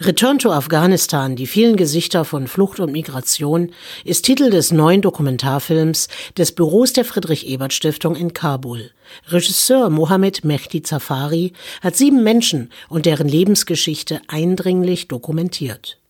Return to Afghanistan, die vielen Gesichter von Flucht und Migration, ist Titel des neuen Dokumentarfilms des Büros der Friedrich-Ebert-Stiftung in Kabul. Regisseur Mohammed Mehdi Zafari hat sieben Menschen und deren Lebensgeschichte eindringlich dokumentiert.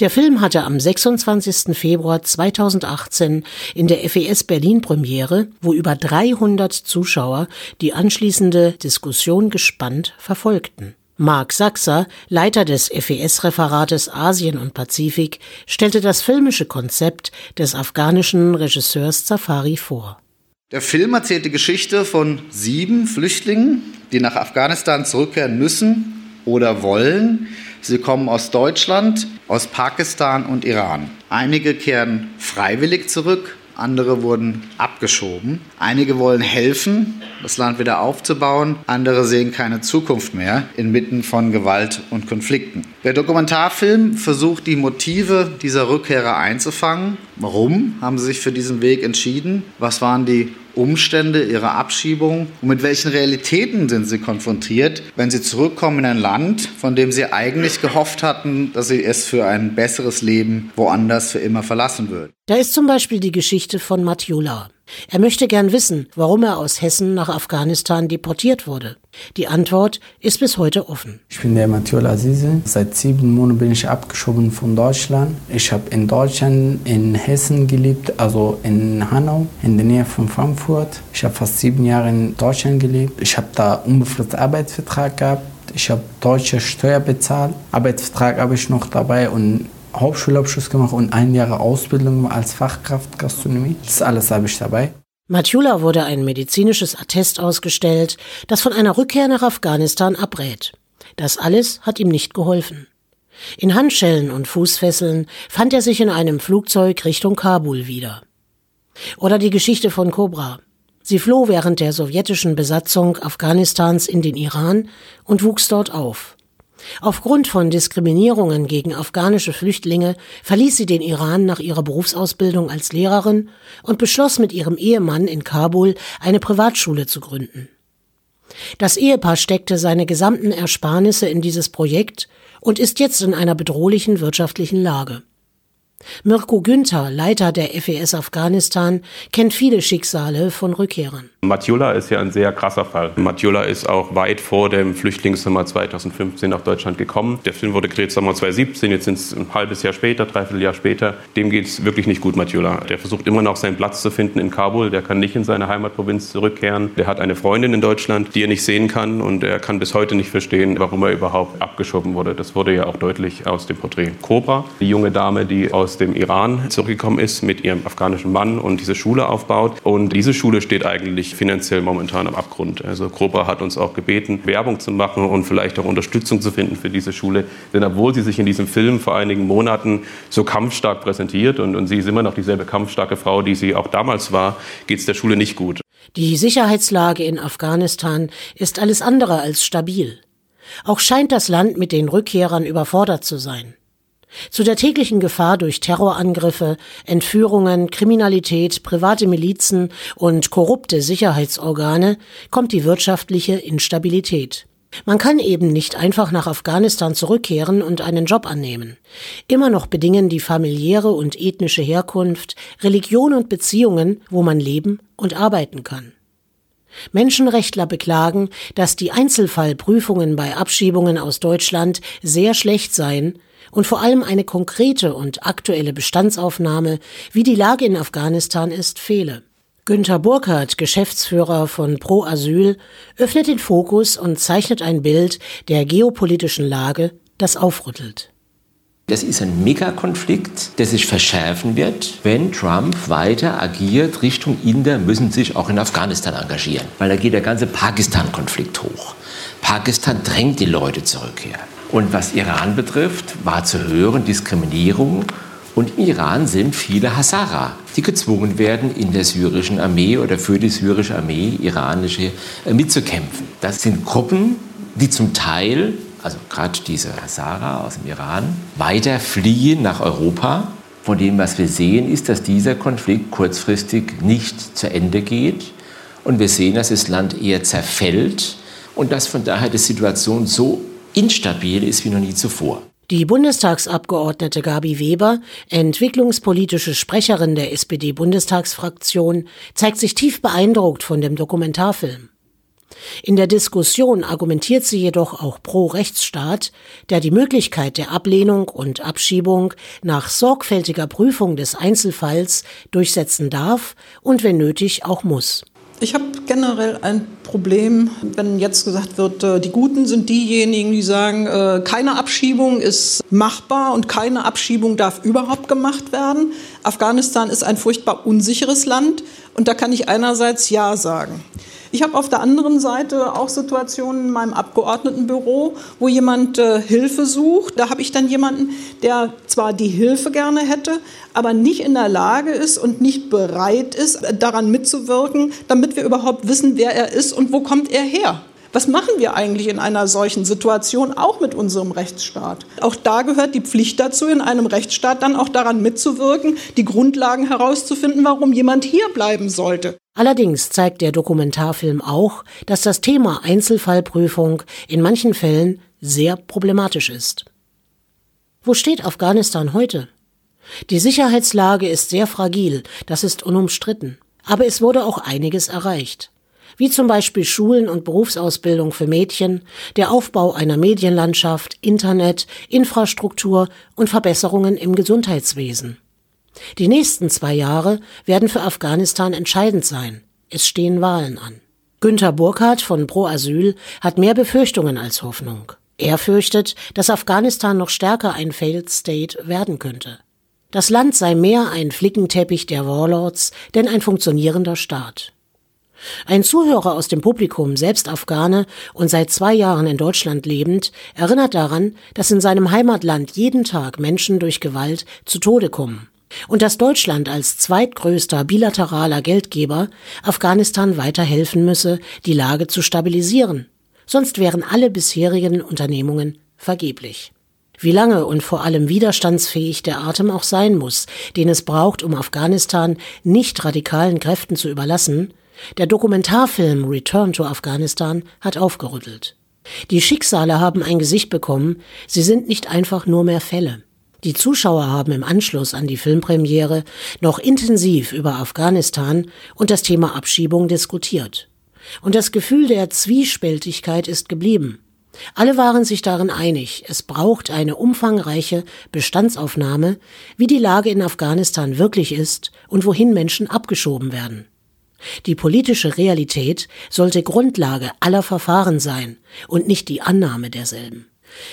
Der Film hatte am 26. Februar 2018 in der FES Berlin Premiere, wo über 300 Zuschauer die anschließende Diskussion gespannt verfolgten. Mark Sachser, Leiter des FES-Referates Asien und Pazifik, stellte das filmische Konzept des afghanischen Regisseurs Zafari vor. Der Film erzählt die Geschichte von sieben Flüchtlingen, die nach Afghanistan zurückkehren müssen oder wollen. Sie kommen aus Deutschland, aus Pakistan und Iran. Einige kehren freiwillig zurück, andere wurden abgeschoben. Einige wollen helfen, das Land wieder aufzubauen, andere sehen keine Zukunft mehr inmitten von Gewalt und Konflikten. Der Dokumentarfilm versucht die Motive dieser Rückkehrer einzufangen. Warum haben sie sich für diesen Weg entschieden? Was waren die Umstände ihrer Abschiebung und mit welchen Realitäten sind sie konfrontiert, wenn sie zurückkommen in ein Land, von dem sie eigentlich gehofft hatten, dass sie es für ein besseres Leben woanders für immer verlassen würden. Da ist zum Beispiel die Geschichte von Matjula. Er möchte gern wissen, warum er aus Hessen nach Afghanistan deportiert wurde. Die Antwort ist bis heute offen. Ich bin der Mathiol Azize. Seit sieben Monaten bin ich abgeschoben von Deutschland. Ich habe in Deutschland, in Hessen gelebt, also in Hanau, in der Nähe von Frankfurt. Ich habe fast sieben Jahre in Deutschland gelebt. Ich habe da unbefristeten Arbeitsvertrag gehabt. Ich habe deutsche Steuer bezahlt. Arbeitsvertrag habe ich noch dabei und Hauptschulabschluss gemacht und ein Jahr Ausbildung als Fachkraft Gastronomie. Das alles habe ich dabei. Matjula wurde ein medizinisches Attest ausgestellt, das von einer Rückkehr nach Afghanistan abrät. Das alles hat ihm nicht geholfen. In Handschellen und Fußfesseln fand er sich in einem Flugzeug Richtung Kabul wieder. Oder die Geschichte von Cobra. Sie floh während der sowjetischen Besatzung Afghanistans in den Iran und wuchs dort auf. Aufgrund von Diskriminierungen gegen afghanische Flüchtlinge verließ sie den Iran nach ihrer Berufsausbildung als Lehrerin und beschloss mit ihrem Ehemann in Kabul eine Privatschule zu gründen. Das Ehepaar steckte seine gesamten Ersparnisse in dieses Projekt und ist jetzt in einer bedrohlichen wirtschaftlichen Lage. Mirko Günther, Leiter der FES Afghanistan, kennt viele Schicksale von Rückkehrern. Matjula ist ja ein sehr krasser Fall. Matjula ist auch weit vor dem Flüchtlingssommer 2015 nach Deutschland gekommen. Der Film wurde gedreht Sommer 2017, jetzt sind es ein halbes Jahr später, dreiviertel Jahr später. Dem geht es wirklich nicht gut, Matjula. Der versucht immer noch seinen Platz zu finden in Kabul. Der kann nicht in seine Heimatprovinz zurückkehren. Der hat eine Freundin in Deutschland, die er nicht sehen kann und er kann bis heute nicht verstehen, warum er überhaupt abgeschoben wurde. Das wurde ja auch deutlich aus dem Porträt. Cobra, die junge Dame, die aus aus dem Iran zurückgekommen ist mit ihrem afghanischen Mann und diese Schule aufbaut. Und diese Schule steht eigentlich finanziell momentan am Abgrund. Also Kropa hat uns auch gebeten, Werbung zu machen und vielleicht auch Unterstützung zu finden für diese Schule. Denn obwohl sie sich in diesem Film vor einigen Monaten so kampfstark präsentiert und, und sie ist immer noch dieselbe kampfstarke Frau, die sie auch damals war, geht es der Schule nicht gut. Die Sicherheitslage in Afghanistan ist alles andere als stabil. Auch scheint das Land mit den Rückkehrern überfordert zu sein. Zu der täglichen Gefahr durch Terrorangriffe, Entführungen, Kriminalität, private Milizen und korrupte Sicherheitsorgane kommt die wirtschaftliche Instabilität. Man kann eben nicht einfach nach Afghanistan zurückkehren und einen Job annehmen. Immer noch bedingen die familiäre und ethnische Herkunft, Religion und Beziehungen, wo man leben und arbeiten kann. Menschenrechtler beklagen, dass die Einzelfallprüfungen bei Abschiebungen aus Deutschland sehr schlecht seien und vor allem eine konkrete und aktuelle Bestandsaufnahme, wie die Lage in Afghanistan ist, fehle. Günter Burkhardt, Geschäftsführer von Pro Asyl, öffnet den Fokus und zeichnet ein Bild der geopolitischen Lage, das aufrüttelt. Das ist ein Megakonflikt, der sich verschärfen wird, wenn Trump weiter agiert Richtung Inder müssen sich auch in Afghanistan engagieren, weil da geht der ganze Pakistan-Konflikt hoch. Pakistan drängt die Leute zurück hier. Und was Iran betrifft, war zu hören Diskriminierung. Und im Iran sind viele Hazara, die gezwungen werden, in der syrischen Armee oder für die syrische Armee iranische äh, mitzukämpfen. Das sind Gruppen, die zum Teil, also gerade diese Hazara aus dem Iran, weiter fliehen nach Europa. Von dem, was wir sehen, ist, dass dieser Konflikt kurzfristig nicht zu Ende geht. Und wir sehen, dass das Land eher zerfällt und dass von daher die Situation so instabil ist wie noch nie zuvor. Die Bundestagsabgeordnete Gabi Weber, entwicklungspolitische Sprecherin der SPD-Bundestagsfraktion, zeigt sich tief beeindruckt von dem Dokumentarfilm. In der Diskussion argumentiert sie jedoch auch pro Rechtsstaat, der die Möglichkeit der Ablehnung und Abschiebung nach sorgfältiger Prüfung des Einzelfalls durchsetzen darf und wenn nötig auch muss. Ich habe generell ein Problem, wenn jetzt gesagt wird, äh, die Guten sind diejenigen, die sagen, äh, keine Abschiebung ist machbar und keine Abschiebung darf überhaupt gemacht werden. Afghanistan ist ein furchtbar unsicheres Land und da kann ich einerseits Ja sagen. Ich habe auf der anderen Seite auch Situationen in meinem Abgeordnetenbüro, wo jemand äh, Hilfe sucht. Da habe ich dann jemanden, der zwar die Hilfe gerne hätte, aber nicht in der Lage ist und nicht bereit ist, daran mitzuwirken, damit wir überhaupt wissen, wer er ist und wo kommt er her. Was machen wir eigentlich in einer solchen Situation, auch mit unserem Rechtsstaat? Auch da gehört die Pflicht dazu, in einem Rechtsstaat dann auch daran mitzuwirken, die Grundlagen herauszufinden, warum jemand hier bleiben sollte. Allerdings zeigt der Dokumentarfilm auch, dass das Thema Einzelfallprüfung in manchen Fällen sehr problematisch ist. Wo steht Afghanistan heute? Die Sicherheitslage ist sehr fragil, das ist unumstritten. Aber es wurde auch einiges erreicht. Wie zum Beispiel Schulen und Berufsausbildung für Mädchen, der Aufbau einer Medienlandschaft, Internet, Infrastruktur und Verbesserungen im Gesundheitswesen. Die nächsten zwei Jahre werden für Afghanistan entscheidend sein. Es stehen Wahlen an. Günter Burkhardt von Pro Asyl hat mehr Befürchtungen als Hoffnung. Er fürchtet, dass Afghanistan noch stärker ein Failed State werden könnte. Das Land sei mehr ein Flickenteppich der Warlords, denn ein funktionierender Staat. Ein Zuhörer aus dem Publikum, selbst Afghane und seit zwei Jahren in Deutschland lebend, erinnert daran, dass in seinem Heimatland jeden Tag Menschen durch Gewalt zu Tode kommen und dass Deutschland als zweitgrößter bilateraler Geldgeber Afghanistan weiterhelfen müsse, die Lage zu stabilisieren. Sonst wären alle bisherigen Unternehmungen vergeblich. Wie lange und vor allem widerstandsfähig der Atem auch sein muss, den es braucht, um Afghanistan nicht radikalen Kräften zu überlassen, der Dokumentarfilm Return to Afghanistan hat aufgerüttelt. Die Schicksale haben ein Gesicht bekommen, sie sind nicht einfach nur mehr Fälle. Die Zuschauer haben im Anschluss an die Filmpremiere noch intensiv über Afghanistan und das Thema Abschiebung diskutiert. Und das Gefühl der Zwiespältigkeit ist geblieben. Alle waren sich darin einig, es braucht eine umfangreiche Bestandsaufnahme, wie die Lage in Afghanistan wirklich ist und wohin Menschen abgeschoben werden. Die politische Realität sollte Grundlage aller Verfahren sein und nicht die Annahme derselben.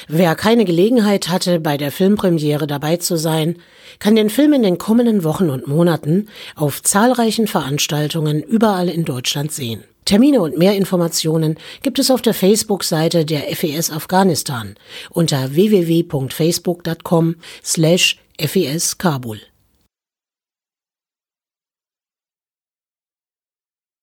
Wer keine Gelegenheit hatte, bei der Filmpremiere dabei zu sein, kann den Film in den kommenden Wochen und Monaten auf zahlreichen Veranstaltungen überall in Deutschland sehen. Termine und mehr Informationen gibt es auf der Facebook-Seite der FES Afghanistan unter www.facebook.com slash FES Kabul.